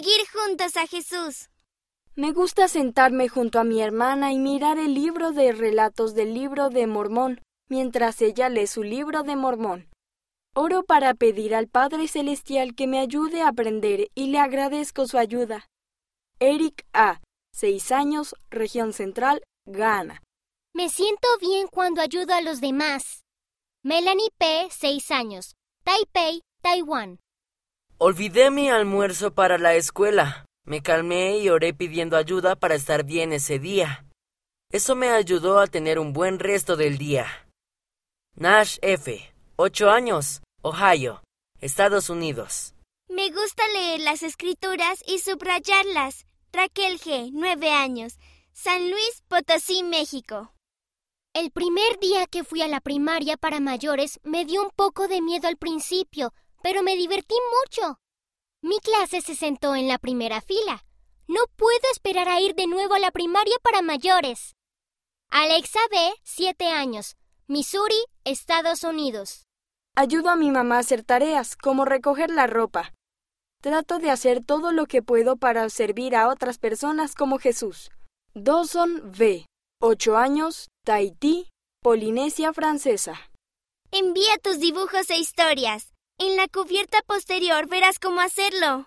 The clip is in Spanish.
seguir juntos a Jesús. Me gusta sentarme junto a mi hermana y mirar el libro de relatos del libro de Mormón, mientras ella lee su libro de Mormón. Oro para pedir al Padre Celestial que me ayude a aprender y le agradezco su ayuda. Eric A., 6 años, región central, Ghana. Me siento bien cuando ayudo a los demás. Melanie P., 6 años, Taipei, Taiwán. Olvidé mi almuerzo para la escuela. Me calmé y oré pidiendo ayuda para estar bien ese día. Eso me ayudó a tener un buen resto del día. Nash F., 8 años, Ohio, Estados Unidos. Me gusta leer las escrituras y subrayarlas. Raquel G., 9 años, San Luis Potosí, México. El primer día que fui a la primaria para mayores me dio un poco de miedo al principio, pero me divertí mucho. Mi clase se sentó en la primera fila. No puedo esperar a ir de nuevo a la primaria para mayores. Alexa B., 7 años, Missouri, Estados Unidos. Ayudo a mi mamá a hacer tareas, como recoger la ropa. Trato de hacer todo lo que puedo para servir a otras personas como Jesús. Dawson V. 8 años, Tahití, Polinesia Francesa. Envía tus dibujos e historias. En la cubierta posterior verás cómo hacerlo.